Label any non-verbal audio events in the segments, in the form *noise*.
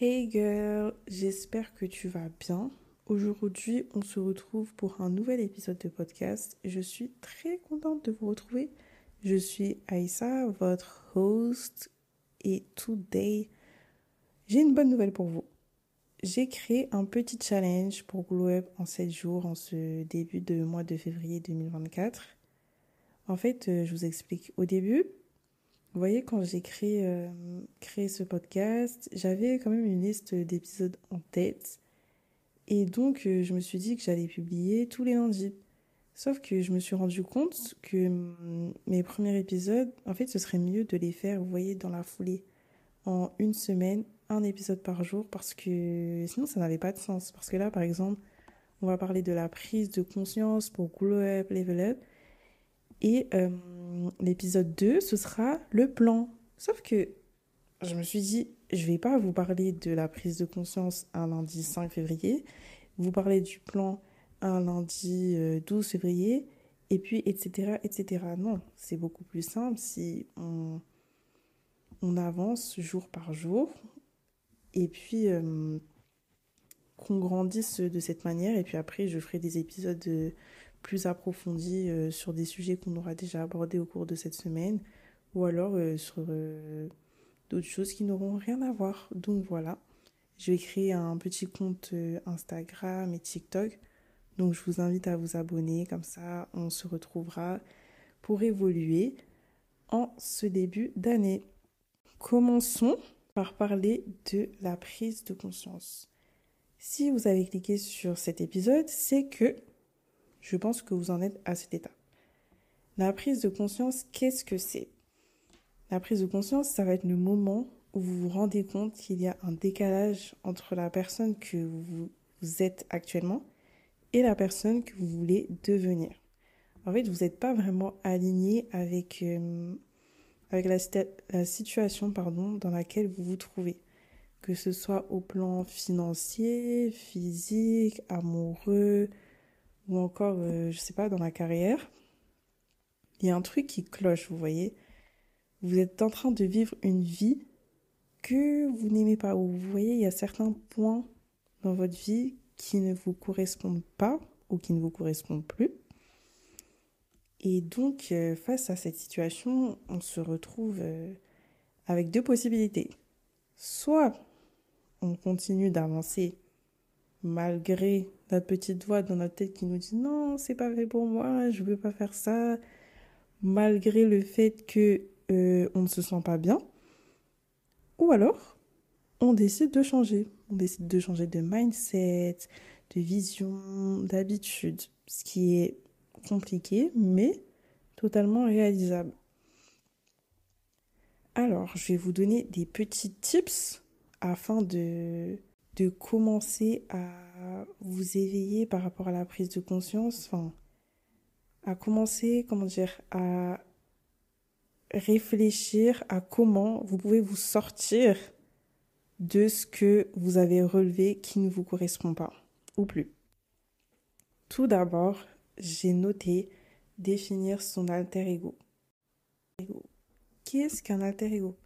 Hey girl, j'espère que tu vas bien. Aujourd'hui, on se retrouve pour un nouvel épisode de podcast. Je suis très contente de vous retrouver. Je suis Aïssa, votre host, et today, j'ai une bonne nouvelle pour vous. J'ai créé un petit challenge pour Glow Up en 7 jours en ce début de mois de février 2024. En fait, euh, je vous explique. Au début, vous voyez, quand j'ai créé, euh, créé ce podcast, j'avais quand même une liste d'épisodes en tête. Et donc, euh, je me suis dit que j'allais publier tous les lundis. Sauf que je me suis rendu compte que hum, mes premiers épisodes, en fait, ce serait mieux de les faire, vous voyez, dans la foulée, en une semaine, un épisode par jour, parce que sinon, ça n'avait pas de sens. Parce que là, par exemple, on va parler de la prise de conscience pour Glow Up, Level Up. Et euh, l'épisode 2, ce sera le plan. Sauf que je me suis dit, je vais pas vous parler de la prise de conscience un lundi 5 février, vous parler du plan un lundi 12 euh, février, et puis etc. etc. Non, c'est beaucoup plus simple si on, avance jour par jour, et puis euh, qu'on grandisse de cette manière, et puis après je ferai des épisodes plus approfondie euh, sur des sujets qu'on aura déjà abordés au cours de cette semaine ou alors euh, sur euh, d'autres choses qui n'auront rien à voir. Donc voilà, je vais créer un petit compte Instagram et TikTok. Donc je vous invite à vous abonner, comme ça on se retrouvera pour évoluer en ce début d'année. Commençons par parler de la prise de conscience. Si vous avez cliqué sur cet épisode, c'est que je pense que vous en êtes à cet état. La prise de conscience, qu'est-ce que c'est? La prise de conscience, ça va être le moment où vous vous rendez compte qu'il y a un décalage entre la personne que vous, êtes actuellement et la personne que vous voulez devenir. En fait, vous n'êtes pas vraiment aligné avec, euh, avec la, la, situation pardon, dans laquelle vous vous trouvez. Que ce soit au plan financier, physique, amoureux, ou encore, je euh, je sais pas, dans la carrière, il y a un truc qui cloche, vous voyez. Vous êtes en train de vivre une vie que vous n'aimez pas, ou vous voyez, il y a certains points dans votre vie qui ne vous correspondent pas ou qui ne vous correspondent plus. Et donc, euh, face à cette situation, on se retrouve euh, avec deux possibilités. Soit on continue d'avancer malgré notre petite voix dans notre tête qui nous dit non, c'est pas fait pour moi, je veux pas faire ça, malgré le fait que euh, on ne se sent pas bien. Ou alors, on décide de changer. On décide de changer de mindset, de vision, d'habitude, ce qui est compliqué, mais totalement réalisable. Alors, je vais vous donner des petits tips afin de de commencer à vous éveiller par rapport à la prise de conscience, à commencer, comment dire, à réfléchir à comment vous pouvez vous sortir de ce que vous avez relevé qui ne vous correspond pas ou plus. Tout d'abord, j'ai noté définir son alter ego. Qu'est-ce qu'un alter ego?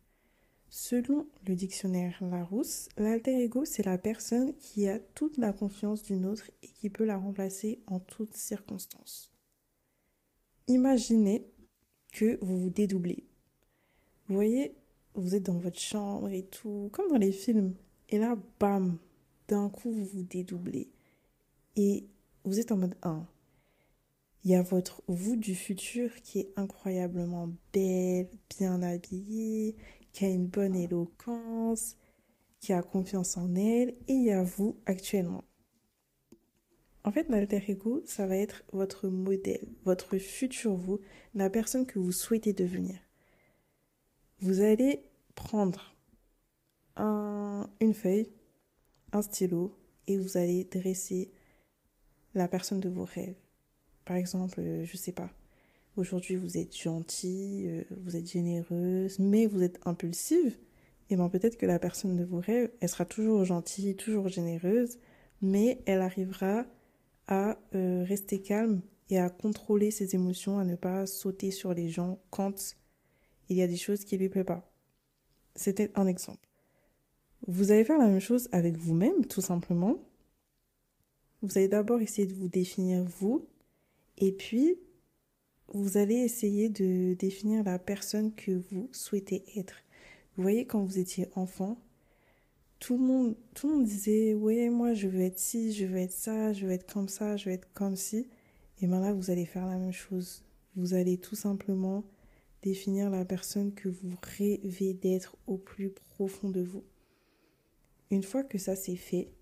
Selon le dictionnaire Larousse, l'alter ego, c'est la personne qui a toute la confiance d'une autre et qui peut la remplacer en toutes circonstances. Imaginez que vous vous dédoublez. Vous voyez, vous êtes dans votre chambre et tout, comme dans les films. Et là, bam, d'un coup, vous vous dédoublez. Et vous êtes en mode 1. Il y a votre vous du futur qui est incroyablement belle, bien habillée, qui a une bonne éloquence, qui a confiance en elle, et il y a vous actuellement. En fait, l'alter ego, ça va être votre modèle, votre futur vous, la personne que vous souhaitez devenir. Vous allez prendre un, une feuille, un stylo, et vous allez dresser la personne de vos rêves. Par exemple, je sais pas, Aujourd'hui, vous êtes gentille, euh, vous êtes généreuse, mais vous êtes impulsive. Et bien peut-être que la personne de vos rêves, elle sera toujours gentille, toujours généreuse, mais elle arrivera à euh, rester calme et à contrôler ses émotions, à ne pas sauter sur les gens quand il y a des choses qui lui plaisent pas. C'était un exemple. Vous allez faire la même chose avec vous-même, tout simplement. Vous allez d'abord essayer de vous définir vous, et puis vous allez essayer de définir la personne que vous souhaitez être. Vous voyez, quand vous étiez enfant, tout le monde, tout le monde disait, ouais, moi je veux être ci, je veux être ça, je veux être comme ça, je veux être comme ci. Et bien là, vous allez faire la même chose. Vous allez tout simplement définir la personne que vous rêvez d'être au plus profond de vous. Une fois que ça c'est fait,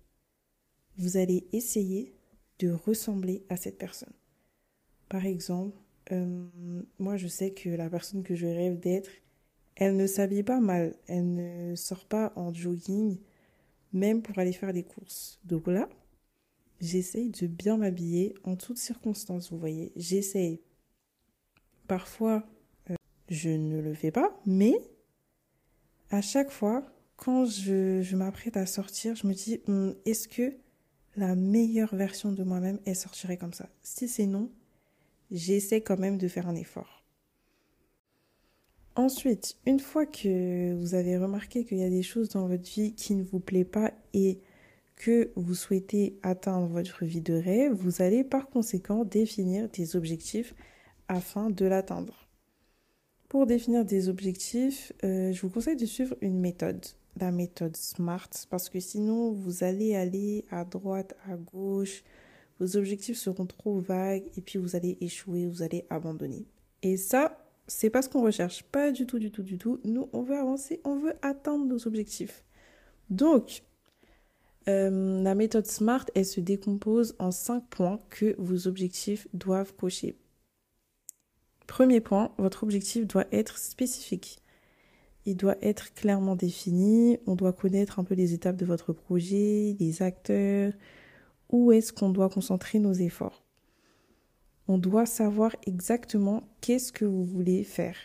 vous allez essayer de ressembler à cette personne. Par exemple, euh, moi je sais que la personne que je rêve d'être, elle ne s'habille pas mal, elle ne sort pas en jogging, même pour aller faire des courses. Donc là, j'essaye de bien m'habiller en toutes circonstances, vous voyez. J'essaye. Parfois, euh, je ne le fais pas, mais à chaque fois, quand je, m'apprête à sortir, je me dis, hum, est-ce que la meilleure version de moi-même, elle sortirait comme ça? Si c'est non, j'essaie quand même de faire un effort. Ensuite, une fois que vous avez remarqué qu'il y a des choses dans votre vie qui ne vous plaît pas et que vous souhaitez atteindre votre vie de rêve, vous allez par conséquent définir des objectifs afin de l'atteindre. Pour définir des objectifs, euh, je vous conseille de suivre une méthode, la méthode SMART, parce que sinon vous allez aller à droite, à gauche, vos objectifs seront trop vagues et puis vous allez échouer, vous allez abandonner. Et ça, c'est pas ce qu'on recherche, pas du tout, du tout, du tout. Nous, on veut avancer, on veut atteindre nos objectifs. Donc, euh, la méthode SMART, elle se décompose en cinq points que vos objectifs doivent cocher. Premier point, votre objectif doit être spécifique. Il doit être clairement défini. On doit connaître un peu les étapes de votre projet, les acteurs, où est-ce qu'on doit concentrer nos efforts. On doit savoir exactement qu'est-ce que vous voulez faire.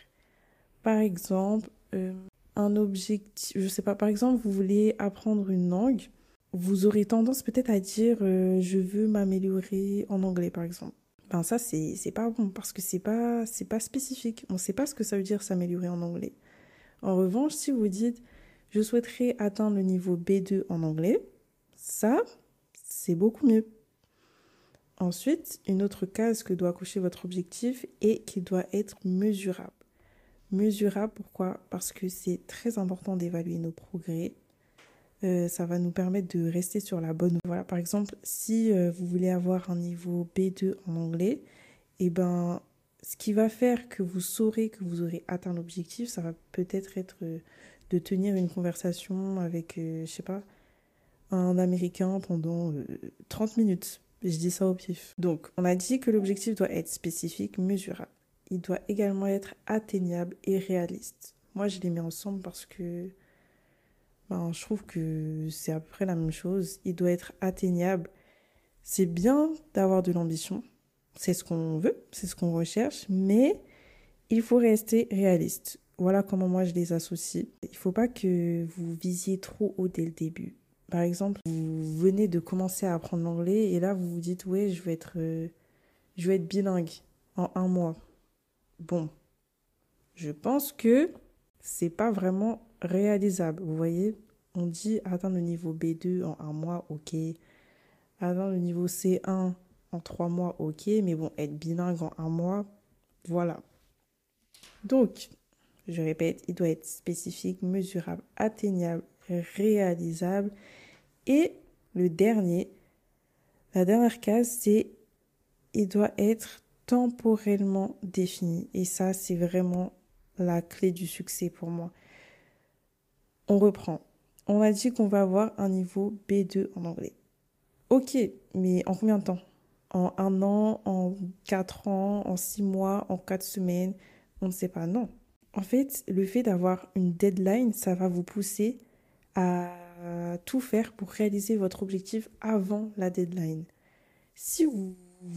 Par exemple, euh, un objectif, je sais pas, par exemple, vous voulez apprendre une langue, vous aurez tendance peut-être à dire euh, je veux m'améliorer en anglais par exemple. Ben ça c'est pas bon parce que c'est pas c'est pas spécifique. On sait pas ce que ça veut dire s'améliorer en anglais. En revanche, si vous dites je souhaiterais atteindre le niveau B2 en anglais, ça c'est beaucoup mieux. Ensuite, une autre case que doit cocher votre objectif est qu'il doit être mesurable. Mesurable, pourquoi? Parce que c'est très important d'évaluer nos progrès. Euh, ça va nous permettre de rester sur la bonne. Voilà, par exemple, si euh, vous voulez avoir un niveau B2 en anglais, et eh ben, ce qui va faire que vous saurez que vous aurez atteint l'objectif, ça va peut-être être, euh, de tenir une conversation avec, je sais pas, un Américain pendant 30 minutes. Je dis ça au pif. Donc, on a dit que l'objectif doit être spécifique, mesurable. Il doit également être atteignable et réaliste. Moi, je les mets ensemble parce que ben, je trouve que c'est à peu près la même chose. Il doit être atteignable. C'est bien d'avoir de l'ambition. C'est ce qu'on veut, c'est ce qu'on recherche, mais il faut rester réaliste. Voilà comment moi je les associe. Il ne faut pas que vous visiez trop haut dès le début. Par exemple, vous venez de commencer à apprendre l'anglais et là vous vous dites ouais je vais être euh, je vais être bilingue en un mois. Bon, je pense que c'est pas vraiment réalisable. Vous voyez, on dit atteindre le niveau B2 en un mois, ok. Atteindre le niveau C1 en trois mois, ok. Mais bon, être bilingue en un mois, voilà. Donc, je répète, il doit être spécifique, mesurable, atteignable, réalisable et le dernier, la dernière case, c'est il doit être temporellement défini. Et ça, c'est vraiment la clé du succès pour moi. On reprend. On a dit qu'on va avoir un niveau B2 en anglais. Ok, mais en combien de temps? En un an, en quatre ans, en six mois, en quatre semaines? On ne sait pas, non. En fait, le fait d'avoir une deadline, ça va vous pousser à tout faire pour réaliser votre objectif avant la deadline. Si vous,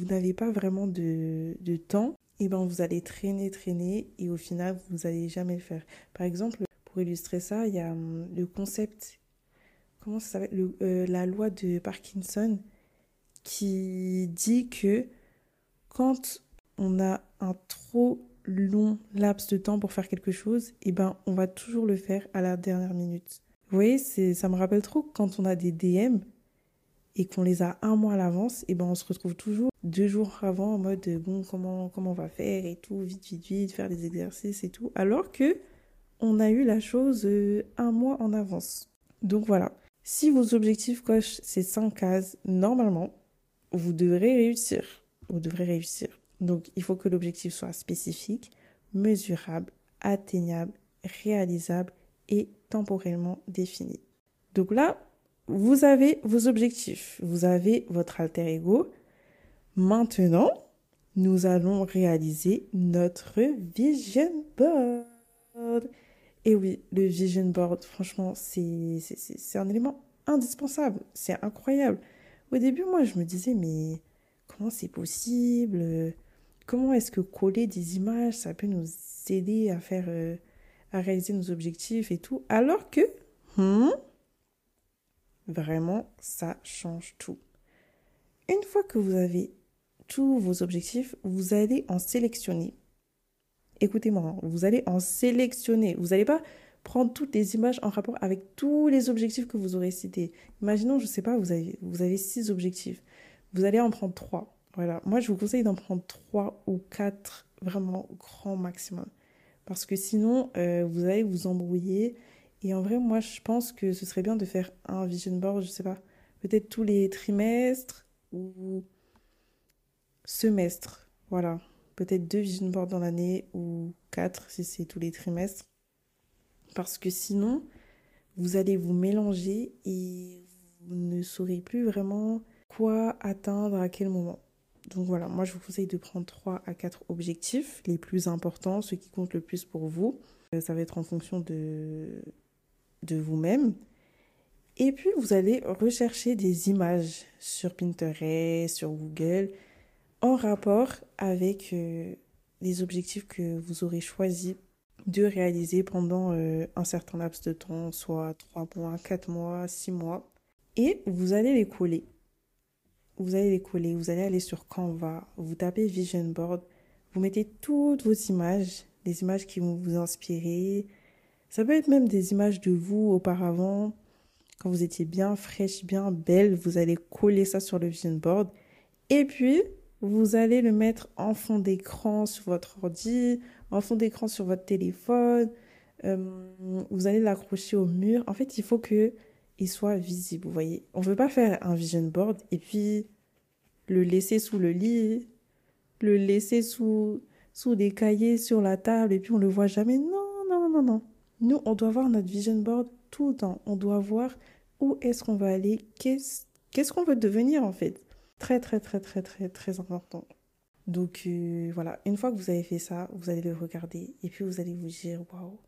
n'avez pas vraiment de, temps, et eh ben vous allez traîner, traîner et au final, vous n'allez jamais le faire. Par exemple, pour illustrer ça, il y a hum, le concept, comment ça s'appelle euh, La loi de Parkinson qui dit que quand on a un trop long laps de temps pour faire quelque chose, et eh ben on va toujours le faire à la dernière minute. Vous voyez, ça me rappelle trop quand on a des DM et qu'on les a un mois à l'avance, et ben on se retrouve toujours deux jours avant en mode bon comment comment on va faire et tout, vite vite vite, faire des exercices et tout, alors que on a eu la chose euh, un mois en avance. Donc voilà, si vos objectifs cochent ces cinq cases, normalement, vous devrez réussir. Vous devrez réussir. Donc il faut que l'objectif soit spécifique, mesurable, atteignable, réalisable et temporellement défini. Donc là, vous avez vos objectifs, vous avez votre alter ego. Maintenant, nous allons réaliser notre vision board. Et oui, le vision board, franchement, c'est un élément indispensable, c'est incroyable. Au début, moi, je me disais, mais comment c'est possible? Comment est-ce que coller des images, ça peut nous aider à faire, euh, à réaliser nos objectifs et tout Alors que, hmm, Vraiment, ça change tout. Une fois que vous avez tous vos objectifs, vous allez en sélectionner. Écoutez-moi, hein, vous allez en sélectionner. Vous n'allez pas prendre toutes les images en rapport avec tous les objectifs que vous aurez cités. Imaginons, je ne sais pas, vous avez, vous avez six objectifs. Vous allez en prendre trois. Voilà. Moi, je vous conseille d'en prendre trois ou quatre, vraiment grand maximum. Parce que sinon, euh, vous allez vous embrouiller et en vrai, moi, je pense que ce serait bien de faire un vision board, je sais pas, peut-être tous les trimestres ou semestres. Voilà. Peut-être deux vision boards dans l'année ou quatre si c'est tous les trimestres. Parce que sinon, vous allez vous mélanger et vous ne saurez plus vraiment quoi atteindre à quel moment. Donc voilà, moi je vous conseille de prendre trois à quatre objectifs les plus importants, ceux qui comptent le plus pour vous. Euh, ça va être en fonction de de vous-même. Et puis, vous allez rechercher des images sur Pinterest, sur Google, en rapport avec euh, les objectifs que vous aurez choisi de réaliser pendant euh, un certain laps de temps, soit 3 mois, 4 mois, 6 mois. Et vous allez les coller. Vous allez les coller, vous allez aller sur Canva, vous tapez Vision Board, vous mettez toutes vos images, les images qui vont vous inspirer, ça peut être même des images de vous auparavant, quand vous étiez bien fraîche, bien belle. Vous allez coller ça sur le vision board. Et puis, vous allez le mettre en fond d'écran sur votre ordi, en fond d'écran sur votre téléphone. Euh, vous allez l'accrocher au mur. En fait, il faut que il soit visible, vous voyez. On ne veut pas faire un vision board et puis le laisser sous le lit, le laisser sous, sous des cahiers sur la table et puis on le voit jamais. Non, non, non, non. Nous, on doit voir notre vision board tout le temps. On doit voir où est-ce qu'on va aller, qu'est-ce qu'on veut devenir en fait. Très, très, très, très, très, très important. Donc euh, voilà, une fois que vous avez fait ça, vous allez le regarder et puis vous allez vous dire waouh.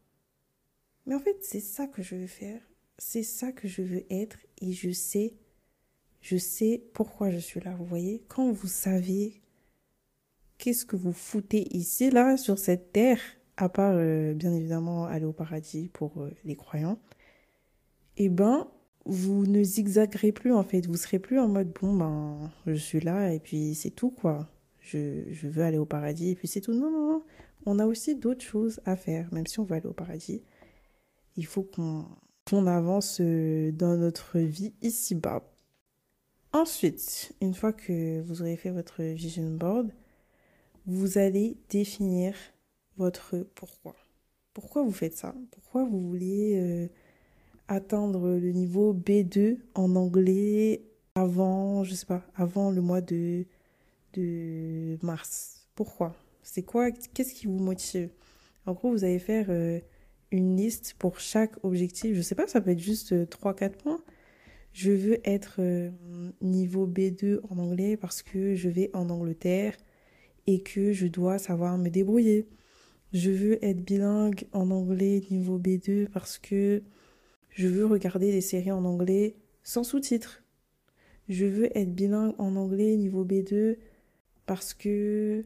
Mais en fait, c'est ça que je veux faire, c'est ça que je veux être et je sais, je sais pourquoi je suis là. Vous voyez, quand vous savez qu'est-ce que vous foutez ici, là, sur cette terre, à part euh, bien évidemment aller au paradis pour euh, les croyants, eh ben vous ne zigzaguerez plus en fait. Vous serez plus en mode bon ben je suis là et puis c'est tout quoi. Je, je, veux aller au paradis et puis c'est tout. Non, non, non. On a aussi d'autres choses à faire, même si on veut aller au paradis. Il faut qu'on qu'on avance euh, dans notre vie ici-bas. Ensuite, une fois que vous aurez fait votre vision board, vous allez définir votre pourquoi. Pourquoi vous faites ça? Pourquoi vous voulez euh, atteindre le niveau B2 en anglais avant, je sais pas, avant le mois de, mars? Pourquoi? C'est quoi? Qu'est-ce qui vous motive? En gros, vous allez faire euh, une liste pour chaque objectif. Je sais pas, ça peut être juste 3-4 euh, points. Je veux être niveau B2 en anglais parce que je vais en Angleterre et que je dois savoir me débrouiller. Je veux être bilingue en anglais niveau B2 parce que je veux regarder des séries en anglais sans sous-titres. Je veux être bilingue en anglais niveau B2 parce que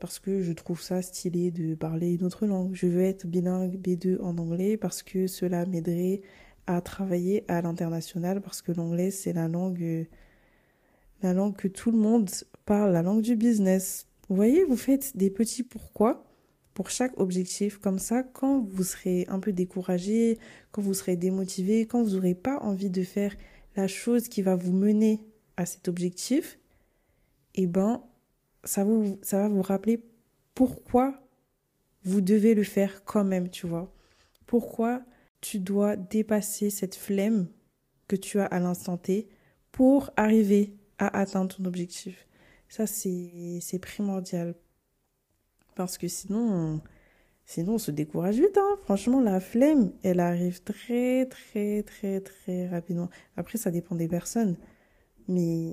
parce que je trouve ça stylé de parler une autre langue. Je veux être bilingue B2 en anglais parce que cela m'aiderait à travailler à l'international parce que l'anglais c'est la langue la langue que tout le monde parle, la langue du business. Vous voyez, vous faites des petits pourquoi pour chaque objectif. Comme ça, quand vous serez un peu découragé, quand vous serez démotivé, quand vous n'aurez pas envie de faire la chose qui va vous mener à cet objectif, eh ben, ça, vous, ça va vous rappeler pourquoi vous devez le faire quand même, tu vois. Pourquoi tu dois dépasser cette flemme que tu as à l'instant T pour arriver à atteindre ton objectif. Ça, c'est primordial. Parce que sinon, sinon on se décourage vite. Hein. Franchement, la flemme, elle arrive très, très, très, très rapidement. Après, ça dépend des personnes. Mais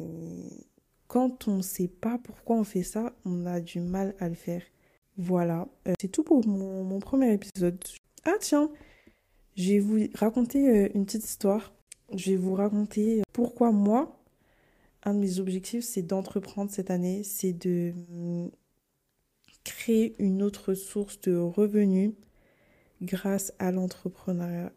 quand on ne sait pas pourquoi on fait ça, on a du mal à le faire. Voilà, euh, c'est tout pour mon, premier épisode. Ah tiens, je vais vous raconter euh, une petite histoire. Je vais vous raconter euh, pourquoi moi, un de mes objectifs, c'est d'entreprendre cette année, c'est de mm, créer une autre source de revenus grâce à l'entrepreneuriat.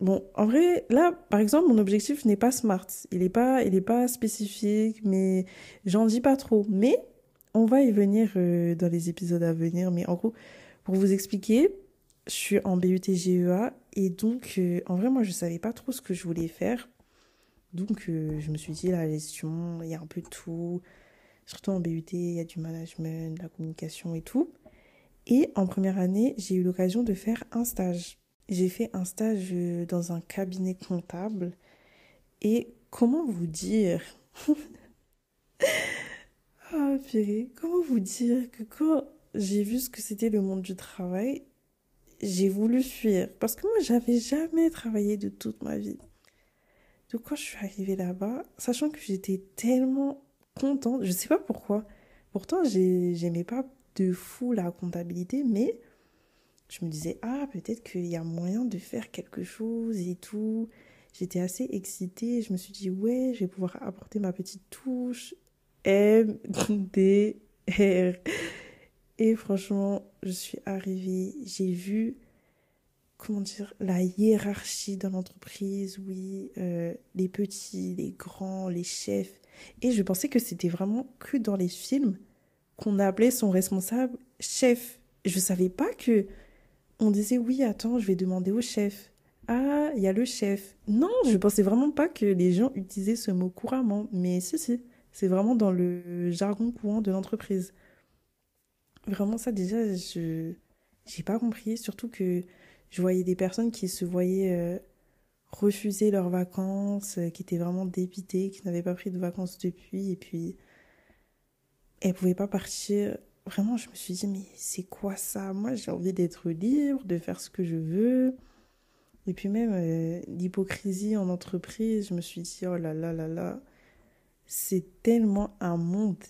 Bon, en vrai, là, par exemple, mon objectif n'est pas smart. Il n'est pas, il pas spécifique, mais j'en dis pas trop. Mais on va y venir euh, dans les épisodes à venir. Mais en gros, pour vous expliquer, je suis en BUT GEA et donc, euh, en vrai, moi, je savais pas trop ce que je voulais faire. Donc, euh, je me suis dit, la gestion, il y a un peu de tout. Surtout en BUT, il y a du management, de la communication et tout. Et en première année, j'ai eu l'occasion de faire un stage. J'ai fait un stage euh, dans un cabinet comptable. Et comment vous dire *laughs* Ah, purée, comment vous dire que quand j'ai vu ce que c'était le monde du travail, j'ai voulu fuir. Parce que moi, j'avais jamais travaillé de toute ma vie. Donc quand je suis arrivée là-bas, sachant que j'étais tellement contente, je sais pas pourquoi. Pourtant, j'aimais pas de fou la comptabilité, mais je me disais, ah, peut-être qu'il y a moyen de faire quelque chose et tout. J'étais assez excitée. Je me suis dit, ouais, je vais pouvoir apporter ma petite touche. M, D, R. Et franchement, je suis arrivée, j'ai vu, comment dire, la hiérarchie dans l'entreprise, oui, euh, les petits, les grands, les chefs. Et je pensais que c'était vraiment que dans les films qu'on appelait son responsable chef. Je savais pas que on disait oui, attends, je vais demander au chef. Ah, il y a le chef. Non, je pensais vraiment pas que les gens utilisaient ce mot couramment. Mais si, si, c'est vraiment dans le jargon courant de l'entreprise. Vraiment, ça, déjà, je j'ai pas compris. Surtout que je voyais des personnes qui se voyaient euh, refuser leurs vacances, euh, qui étaient vraiment dépitées, qui n'avaient pas pris de vacances depuis, et puis elles pouvaient pas partir. Vraiment, je me suis dit, mais c'est quoi ça? Moi, j'ai envie d'être libre, de faire ce que je veux. Et puis même euh, l'hypocrisie en entreprise, je me suis dit, oh là là là là, c'est tellement un monde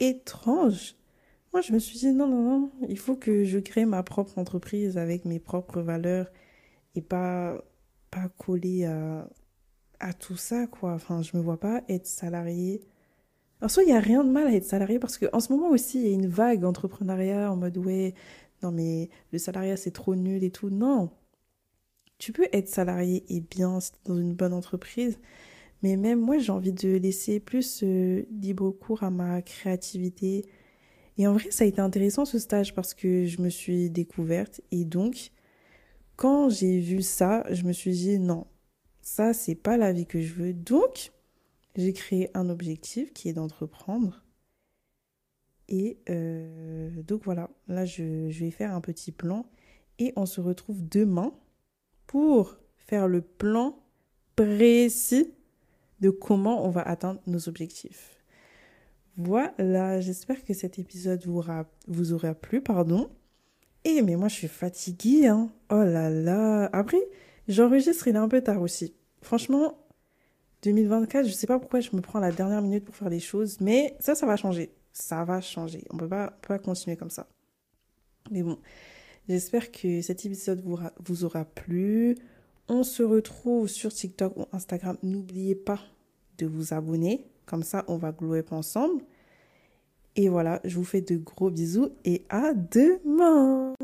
étrange. Moi, je me suis dit, non, non, non, il faut que je crée ma propre entreprise avec mes propres valeurs et pas, pas coller à, à tout ça, quoi. Enfin, je me vois pas être salarié. En soi, il n'y a rien de mal à être salarié parce qu'en ce moment aussi, il y a une vague entrepreneuriat en mode, ouais, non, mais le salariat, c'est trop nul et tout. Non. Tu peux être salarié et bien dans une bonne entreprise, mais même moi, j'ai envie de laisser plus euh, libre cours à ma créativité, et en vrai, ça a été intéressant ce stage parce que je me suis découverte et donc quand j'ai vu ça, je me suis dit non, ça c'est pas la vie que je veux. Donc, j'ai créé un objectif qui est d'entreprendre. Et euh, donc voilà, là je, vais faire un petit plan et on se retrouve demain pour faire le plan précis de comment on va atteindre nos objectifs. Voilà, j'espère que cet épisode vous, aura, vous aura plu, pardon. Et mais moi je suis fatiguée, hein. Oh là là. Après, j'enregistre, il est un peu tard aussi. Franchement, 2024, je sais pas pourquoi je me prends la dernière minute pour faire des choses, mais ça, ça va changer. Ça va changer. On peut pas, peut pas continuer comme ça. Mais bon, j'espère que cet épisode vous, vous aura plu. On se retrouve sur TikTok ou Instagram. N'oubliez pas de vous abonner comme ça, on va glow up ensemble. Et voilà, je vous fais de gros bisous et à demain